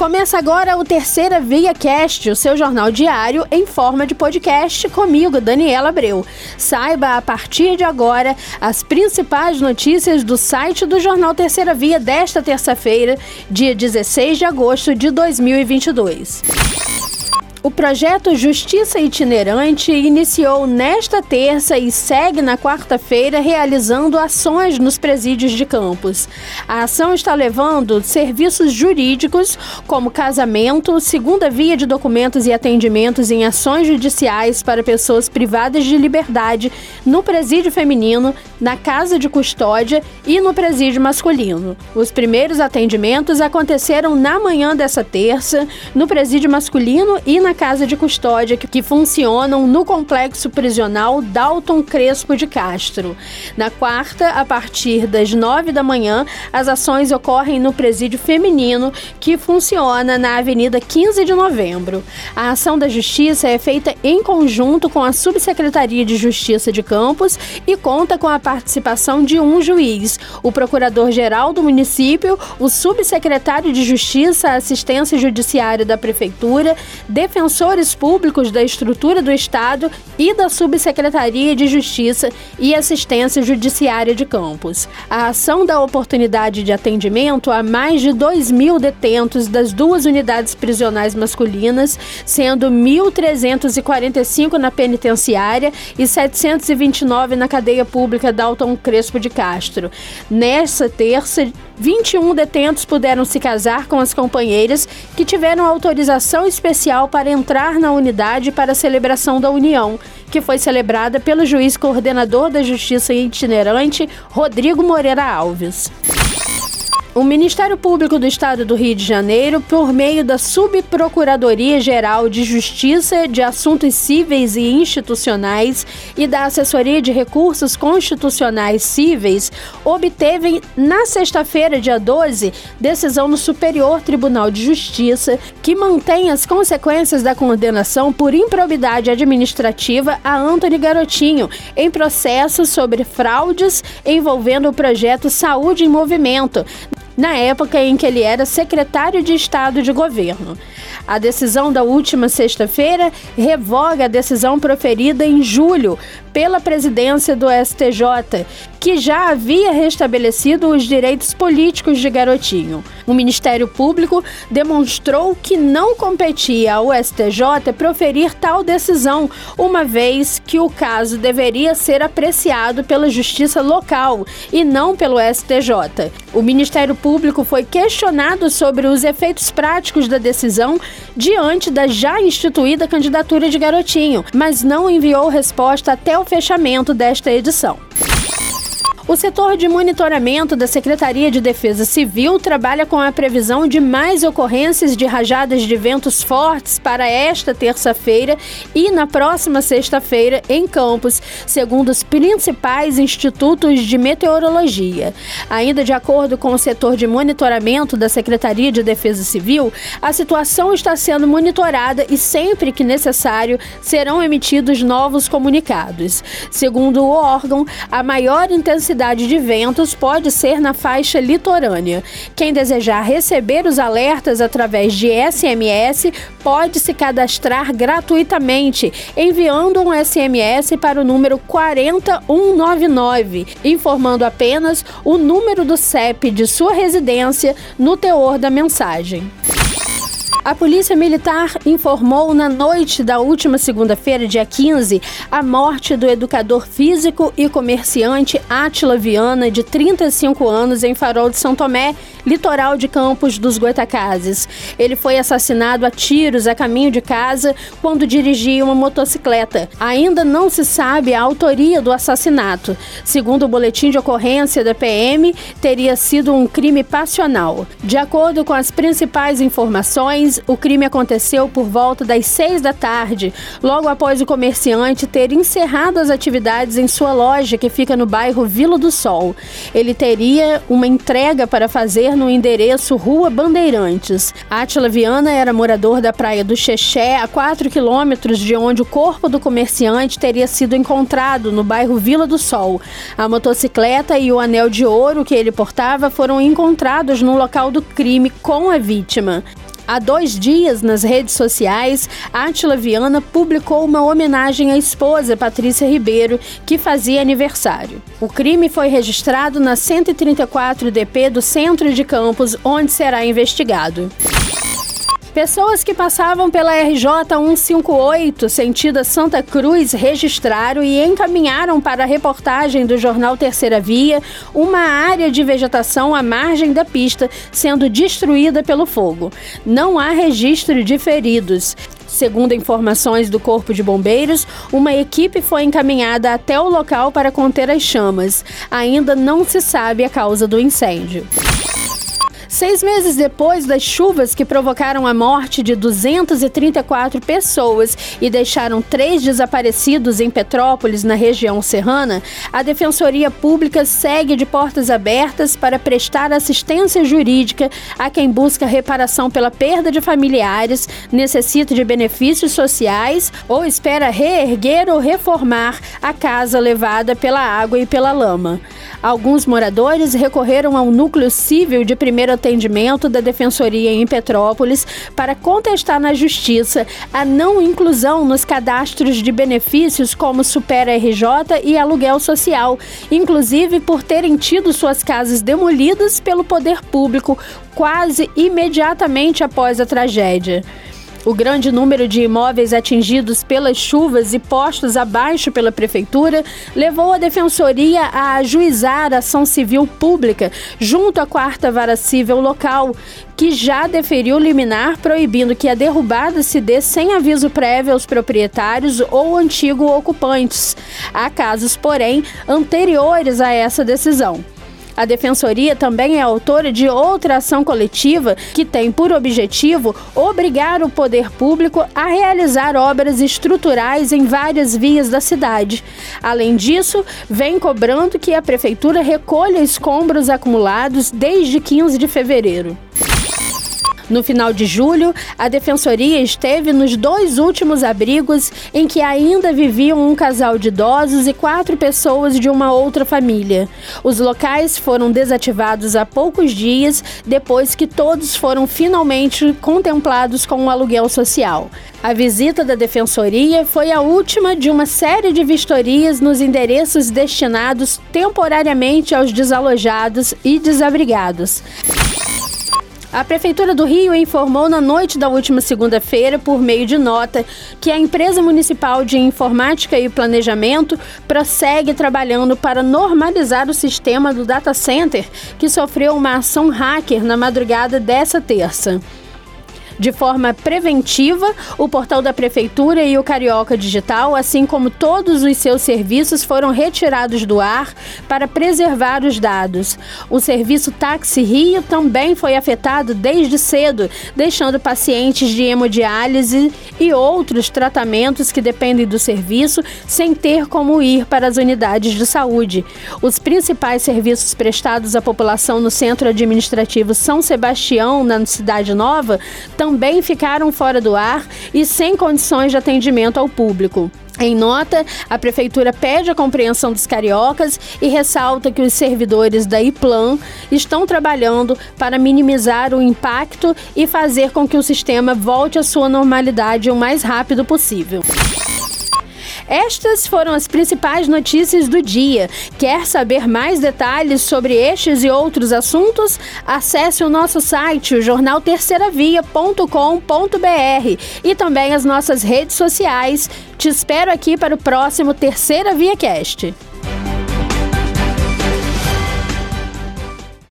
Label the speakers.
Speaker 1: Começa agora o Terceira Via Cast, o seu jornal diário em forma de podcast comigo, Daniela Abreu. Saiba a partir de agora as principais notícias do site do jornal Terceira Via desta terça-feira, dia 16 de agosto de 2022. O projeto Justiça Itinerante iniciou nesta terça e segue na quarta-feira realizando ações nos presídios de campos. A ação está levando serviços jurídicos como casamento, segunda via de documentos e atendimentos em ações judiciais para pessoas privadas de liberdade no presídio feminino, na casa de custódia e no presídio masculino. Os primeiros atendimentos aconteceram na manhã dessa terça, no presídio masculino e na na casa de custódia que, que funcionam no complexo prisional Dalton Crespo de Castro. Na quarta, a partir das nove da manhã, as ações ocorrem no presídio feminino que funciona na Avenida 15 de Novembro. A ação da Justiça é feita em conjunto com a Subsecretaria de Justiça de Campos e conta com a participação de um juiz, o Procurador-Geral do município, o Subsecretário de Justiça, Assistência Judiciária da Prefeitura, defensor defensores públicos da estrutura do Estado e da Subsecretaria de Justiça e Assistência Judiciária de Campos. A ação dá oportunidade de atendimento a mais de 2 mil detentos das duas unidades prisionais masculinas, sendo 1.345 na penitenciária e 729 na cadeia pública Dalton Crespo de Castro. Nessa terça, 21 detentos puderam se casar com as companheiras que tiveram autorização especial para entrar na unidade para a celebração da união, que foi celebrada pelo juiz coordenador da Justiça itinerante, Rodrigo Moreira Alves. O Ministério Público do Estado do Rio de Janeiro, por meio da Subprocuradoria Geral de Justiça de Assuntos Cíveis e Institucionais e da Assessoria de Recursos Constitucionais Cíveis, obteve na sexta-feira, dia 12, decisão no Superior Tribunal de Justiça que mantém as consequências da condenação por improbidade administrativa a Antony Garotinho em processo sobre fraudes envolvendo o projeto Saúde em Movimento na época em que ele era secretário de Estado de governo. A decisão da última sexta-feira revoga a decisão proferida em julho pela presidência do STJ, que já havia restabelecido os direitos políticos de Garotinho. O Ministério Público demonstrou que não competia ao STJ proferir tal decisão, uma vez que o caso deveria ser apreciado pela Justiça local e não pelo STJ. O Ministério Público foi questionado sobre os efeitos práticos da decisão diante da já instituída candidatura de Garotinho, mas não enviou resposta até o fechamento desta edição. O setor de monitoramento da Secretaria de Defesa Civil trabalha com a previsão de mais ocorrências de rajadas de ventos fortes para esta terça-feira e na próxima sexta-feira em Campos, segundo os principais institutos de meteorologia. Ainda de acordo com o setor de monitoramento da Secretaria de Defesa Civil, a situação está sendo monitorada e sempre que necessário serão emitidos novos comunicados. Segundo o órgão, a maior intensidade intensidade de ventos pode ser na faixa litorânea. Quem desejar receber os alertas através de SMS pode se cadastrar gratuitamente, enviando um SMS para o número 40199, informando apenas o número do CEP de sua residência no teor da mensagem. A Polícia Militar informou na noite da última segunda-feira, dia 15, a morte do educador físico e comerciante Átila Viana, de 35 anos, em Farol de São Tomé, litoral de Campos dos Goitacazes. Ele foi assassinado a tiros a caminho de casa quando dirigia uma motocicleta. Ainda não se sabe a autoria do assassinato. Segundo o boletim de ocorrência da PM, teria sido um crime passional. De acordo com as principais informações, o crime aconteceu por volta das seis da tarde, logo após o comerciante ter encerrado as atividades em sua loja, que fica no bairro Vila do Sol. Ele teria uma entrega para fazer no endereço Rua Bandeirantes. Átila Viana era morador da Praia do Xexé, a 4 quilômetros de onde o corpo do comerciante teria sido encontrado, no bairro Vila do Sol. A motocicleta e o anel de ouro que ele portava foram encontrados no local do crime com a vítima. Há dois dias, nas redes sociais, Átila Viana publicou uma homenagem à esposa, Patrícia Ribeiro, que fazia aniversário. O crime foi registrado na 134 DP do Centro de Campos, onde será investigado. Pessoas que passavam pela RJ 158, sentido Santa Cruz, registraram e encaminharam para a reportagem do jornal Terceira Via uma área de vegetação à margem da pista sendo destruída pelo fogo. Não há registro de feridos. Segundo informações do Corpo de Bombeiros, uma equipe foi encaminhada até o local para conter as chamas. Ainda não se sabe a causa do incêndio. Seis meses depois das chuvas que provocaram a morte de 234 pessoas e deixaram três desaparecidos em Petrópolis, na região serrana, a Defensoria Pública segue de portas abertas para prestar assistência jurídica a quem busca reparação pela perda de familiares, necessita de benefícios sociais ou espera reerguer ou reformar a casa levada pela água e pela lama. Alguns moradores recorreram ao núcleo civil de primeiro atendimento da Defensoria em Petrópolis para contestar na Justiça a não inclusão nos cadastros de benefícios como Supera RJ e aluguel social, inclusive por terem tido suas casas demolidas pelo poder público quase imediatamente após a tragédia. O grande número de imóveis atingidos pelas chuvas e postos abaixo pela prefeitura levou a defensoria a ajuizar ação civil pública junto à quarta vara civil local, que já deferiu liminar proibindo que a derrubada se dê sem aviso prévio aos proprietários ou antigos ocupantes. Há casos, porém, anteriores a essa decisão. A Defensoria também é autora de outra ação coletiva que tem por objetivo obrigar o poder público a realizar obras estruturais em várias vias da cidade. Além disso, vem cobrando que a Prefeitura recolha escombros acumulados desde 15 de fevereiro. No final de julho, a defensoria esteve nos dois últimos abrigos em que ainda viviam um casal de idosos e quatro pessoas de uma outra família. Os locais foram desativados há poucos dias depois que todos foram finalmente contemplados com um aluguel social. A visita da defensoria foi a última de uma série de vistorias nos endereços destinados temporariamente aos desalojados e desabrigados. A Prefeitura do Rio informou na noite da última segunda-feira, por meio de nota, que a empresa municipal de informática e planejamento prossegue trabalhando para normalizar o sistema do data center que sofreu uma ação hacker na madrugada dessa terça. De forma preventiva, o portal da Prefeitura e o Carioca Digital, assim como todos os seus serviços, foram retirados do ar para preservar os dados. O serviço Táxi Rio também foi afetado desde cedo, deixando pacientes de hemodiálise e outros tratamentos que dependem do serviço sem ter como ir para as unidades de saúde. Os principais serviços prestados à população no Centro Administrativo São Sebastião, na Cidade Nova, também também ficaram fora do ar e sem condições de atendimento ao público. Em nota, a Prefeitura pede a compreensão dos cariocas e ressalta que os servidores da IPLAN estão trabalhando para minimizar o impacto e fazer com que o sistema volte à sua normalidade o mais rápido possível. Estas foram as principais notícias do dia. Quer saber mais detalhes sobre estes e outros assuntos? Acesse o nosso site, o jornalterceiravia.com.br e também as nossas redes sociais. Te espero aqui para o próximo Terceira Via Cast.